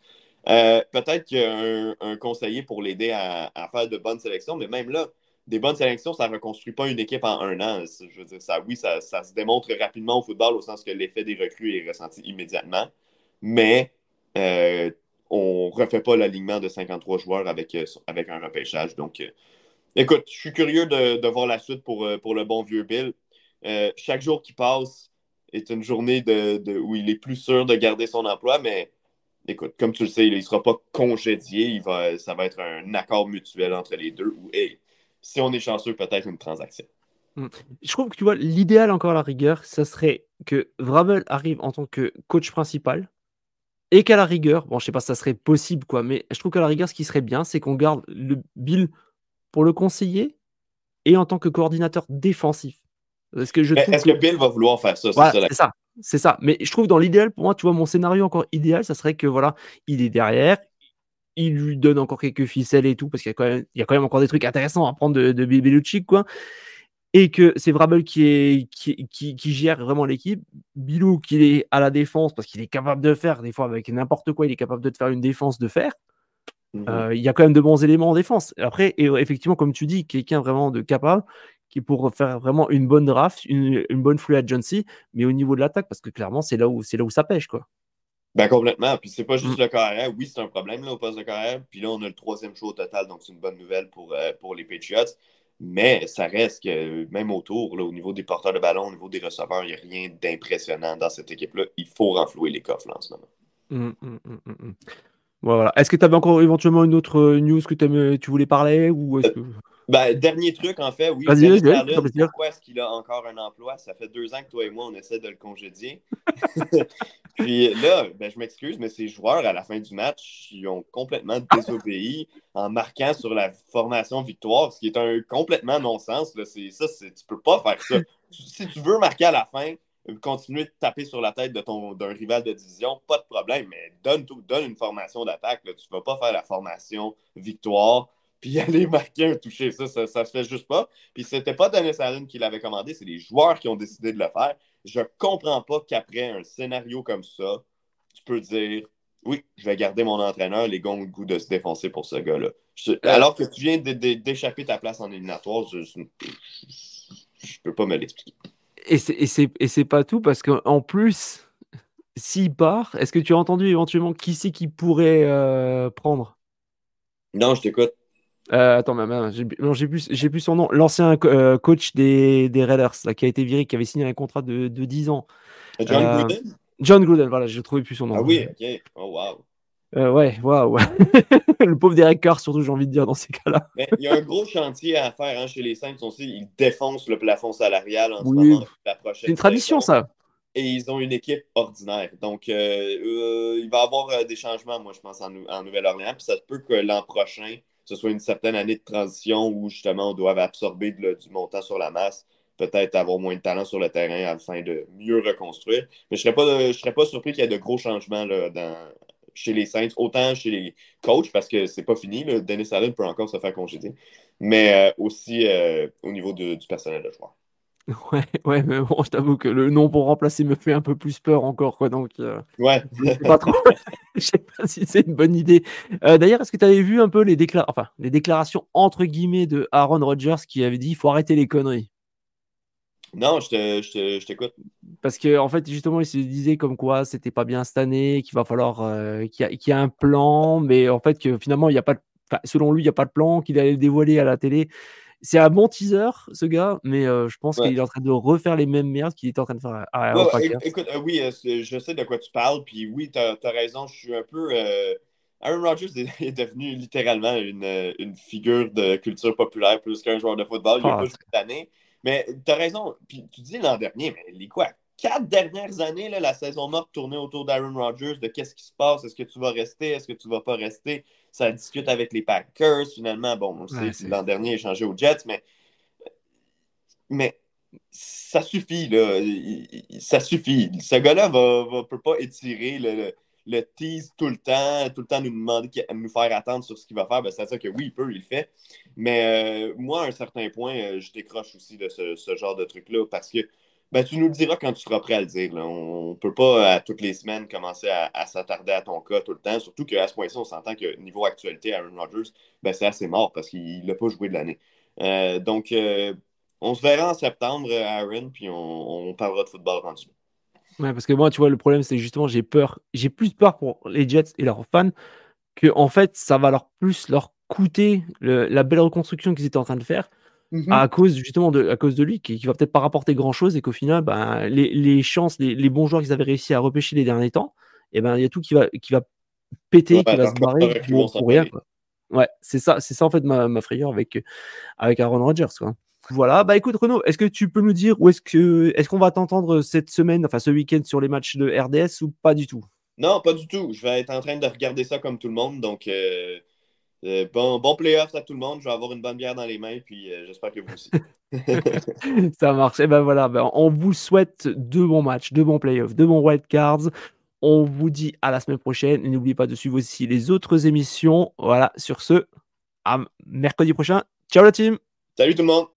Euh, peut-être qu'il y a un, conseiller pour l'aider à, faire de bonnes sélections, mais même là, des bonnes sélections, ça ne reconstruit pas une équipe en un an. Je veux dire, ça, oui, ça, ça se démontre rapidement au football au sens que l'effet des recrues est ressenti immédiatement. Mais euh, on ne refait pas l'alignement de 53 joueurs avec, euh, avec un repêchage. Donc, euh, écoute, je suis curieux de, voir la suite pour, euh, pour le bon vieux Bill. chaque jour qui passe est une journée où il est plus sûr de garder son emploi, mais écoute, comme tu le sais, il ne sera pas congédié. Ça va être un accord mutuel entre les deux ou, si on est chanceux, peut-être une transaction. Hmm. Je trouve que tu vois, l'idéal encore à la rigueur, ça serait que Vrabel arrive en tant que coach principal, et qu'à la rigueur, bon, je sais pas si ça serait possible, quoi, mais je trouve qu'à la rigueur, ce qui serait bien, c'est qu'on garde le Bill pour le conseiller et en tant que coordinateur défensif. Est-ce que, je est-ce que... Bill va vouloir faire ça? C'est ça, c'est ça. Mais je trouve dans l'idéal, pour moi, tu vois, mon scénario encore idéal, ça serait que voilà, il est derrière, il lui donne encore quelques ficelles et tout, parce qu'il y a quand même, il y a quand même encore des trucs intéressants à prendre de, de Bill quoi et que c'est Vrabel qui, est, qui, qui, gère vraiment l'équipe. Bilou qui est à la défense parce qu'il est capable de faire, des fois avec n'importe quoi, il est capable de te faire une défense de fer. Mhm. Euh, il y a quand même de bons éléments en défense. Après, et effectivement, comme tu dis, quelqu'un vraiment de capable qui pour faire vraiment une bonne draft, une, bonne free agency, mais au niveau de l'attaque, parce que clairement, c'est là où c'est là où ça pêche, quoi. Ben complètement. Puis c'est pas juste mm. le carrière. Oui, c'est un problème là, au poste de carrière. Puis là, on a le troisième show au total, donc c'est une bonne nouvelle pour, euh, pour les Patriots. Mais ça reste que même autour, au niveau des porteurs de ballon, au niveau des receveurs, il n'y a rien d'impressionnant dans cette équipe-là. Il faut renflouer les coffres en ce moment. Hum, hum, hum, voilà. Est-ce que tu avais encore éventuellement une autre euh, news que tu voulais parler ou est-ce que... Ben, dernier truc, en fait, oui. pourquoi est-ce qu'il a encore un emploi? Ça fait deux ans que toi et moi, on essaie de le congédier. Puis là, ben, je m'excuse, mais ces joueurs, à la fin du match, ils ont complètement désobéi en marquant sur la formation victoire, ce qui est un complètement non-sens. C'est, ça, c'est, tu peux pas faire ça. si tu veux marquer à la fin, continuer de taper sur la tête de ton, d'un rival de division, pas de problème, mais donne, donne une formation d'attaque. Tu ne vas pas faire la formation victoire puis aller marquer un toucher. Ça, ça, ça, se fait juste pas. Puis c'était pas Dennis Allen qui l'avait commandé, c'est les joueurs qui ont décidé de le faire. Je comprends pas qu'après un scénario comme ça, tu peux dire oui, je vais garder mon entraîneur, les gars ont le goût de se défoncer pour ce gars-là. alors que tu viens d'échapper ta place en éliminatoire, je, je, peux pas me l'expliquer. Et c'est pas tout parce qu'en plus, s'il part, est-ce que tu as entendu éventuellement qui c'est qui pourrait euh, prendre? Non, je t'écoute. Euh, attends, j'ai plus, plus son nom. L'ancien euh, coach des, des Raiders, qui a été viré, qui avait signé un contrat de, de 10 ans. John euh, Gruden? John Gruden, voilà, je trouvais plus son nom. Ah oui, ok. Oh, wow. Euh, ouais, waouh. le pauvre Derek Carr, surtout, j'ai envie de dire, dans ces cas-là. il y a un gros chantier à faire hein, chez les Saints aussi. Ils défoncent le plafond salarial en ce moment. C'est une tradition, ça. Et ils ont une équipe ordinaire. Donc, il va y avoir des changements, moi, je pense, en, en Nouvelle-Orléans. Puis ça se peut que l'an prochain, ce soit une certaine année de transition où justement on doit absorber du montant sur la masse, peut-être avoir moins de talent sur le terrain afin de mieux reconstruire. Mais je ne serais, pas, serais pas surpris qu'il y ait de gros changements chez les Saints, autant chez les coachs, parce que c'est pas fini. Dennis Allen peut encore se faire congédier, mais euh, aussi euh, au niveau du personnel de joueur. Ouais, ouais, mais bon, je t'avoue que le nom pour remplacer me fait un peu plus peur encore, quoi. Donc, euh, ouais. je sais pas trop. je sais pas si c'est une bonne idée. Euh, d'ailleurs, est-ce que tu avais vu un peu les, décla... enfin, les déclarations entre guillemets de Aaron Rodgers qui avait dit il faut arrêter les conneries? Non, je t'écoute. Parce qu'en en fait, justement, il se disait comme quoi c'était pas bien cette année, qu'il va falloir euh, qu'il y, ait un plan, mais en fait, que finalement, il n'y a pas de selon lui, il n'y a pas de plan, qu'il allait le dévoiler à la télé. C'est un bon teaser, ce gars, mais je pense qu'il est en train de refaire les mêmes merdes qu'il était en train de faire à, Écoute, oui, je sais de quoi tu parles, puis oui, tu as, raison, je suis un peu. Aaron Rodgers est, devenu littéralement une, une, figure de culture populaire plus qu'un joueur de football. Il a ah, pas joué d'année. Mais tu as raison. Puis tu dis l'an dernier, mais les quoi? Quatre dernières années, là, la saison morte tournait autour d'Aaron Rodgers, de qu'est-ce qui se passe, est-ce que tu vas rester, est-ce que tu vas pas rester? Ça discute avec les Packers, finalement. Bon, on sait l'an dernier, il a changé aux Jets, mais, mais ça suffit, là. Ça suffit. Ce gars-là ne peut pas étirer le le tease tout le temps, tout le temps nous demander, nous faire attendre sur ce qu'il va faire, ben, c'est-à-dire que oui, il peut, il le fait. Mais euh, moi, à un certain point, euh, je décroche aussi de ce, genre de truc-là parce que ben, tu nous le diras quand tu seras prêt à le dire. On ne peut pas, à toutes les semaines, commencer à, s'attarder à ton cas tout le temps. Surtout qu'à ce point-ci, on s'entend que niveau actualité, Aaron Rodgers, ben, c'est assez mort parce qu'il n'a pas joué de l'année. Euh, donc, on se verra en septembre, Aaron, puis on, on parlera de football rendu. Ouais, parce que moi, tu vois, le problème, c'est justement, j'ai peur, j'ai plus peur pour les Jets et leurs fans que, en fait, ça va leur plus leur coûter la belle reconstruction qu'ils étaient en train de faire mmh à cause, justement, de, à cause de lui, qui, qui va peut-être pas rapporter grand chose et qu'au final, ben, les, les chances, les, les, bons joueurs qu'ils avaient réussi à repêcher les derniers temps, et eh ben, il y a tout qui va, qui va péter, qui va se barrer pour, rien, quoi. Ouais, c'est ça, c'est ça, en fait, ma, ma frayeur avec, avec Aaron Rodgers, quoi. Voilà, bah écoute Renaud, est-ce que tu peux nous dire où est-ce que est-ce qu'on va t'entendre cette semaine, enfin ce week-end sur les matchs de RDS ou pas du tout? Non, pas du tout. Je vais être en train de regarder ça comme tout le monde, donc euh, euh, bon, bon playoff à tout le monde. Je vais avoir une bonne bière dans les mains, puis euh, j'espère que vous aussi. ça marche. Et eh ben voilà, ben, on vous souhaite deux bons matchs, deux bons playoffs, deux bons white cards. On vous dit à la semaine prochaine. N'oubliez pas de suivre aussi les autres émissions. Voilà, sur ce, à mercredi prochain. Ciao la team Salut tout le monde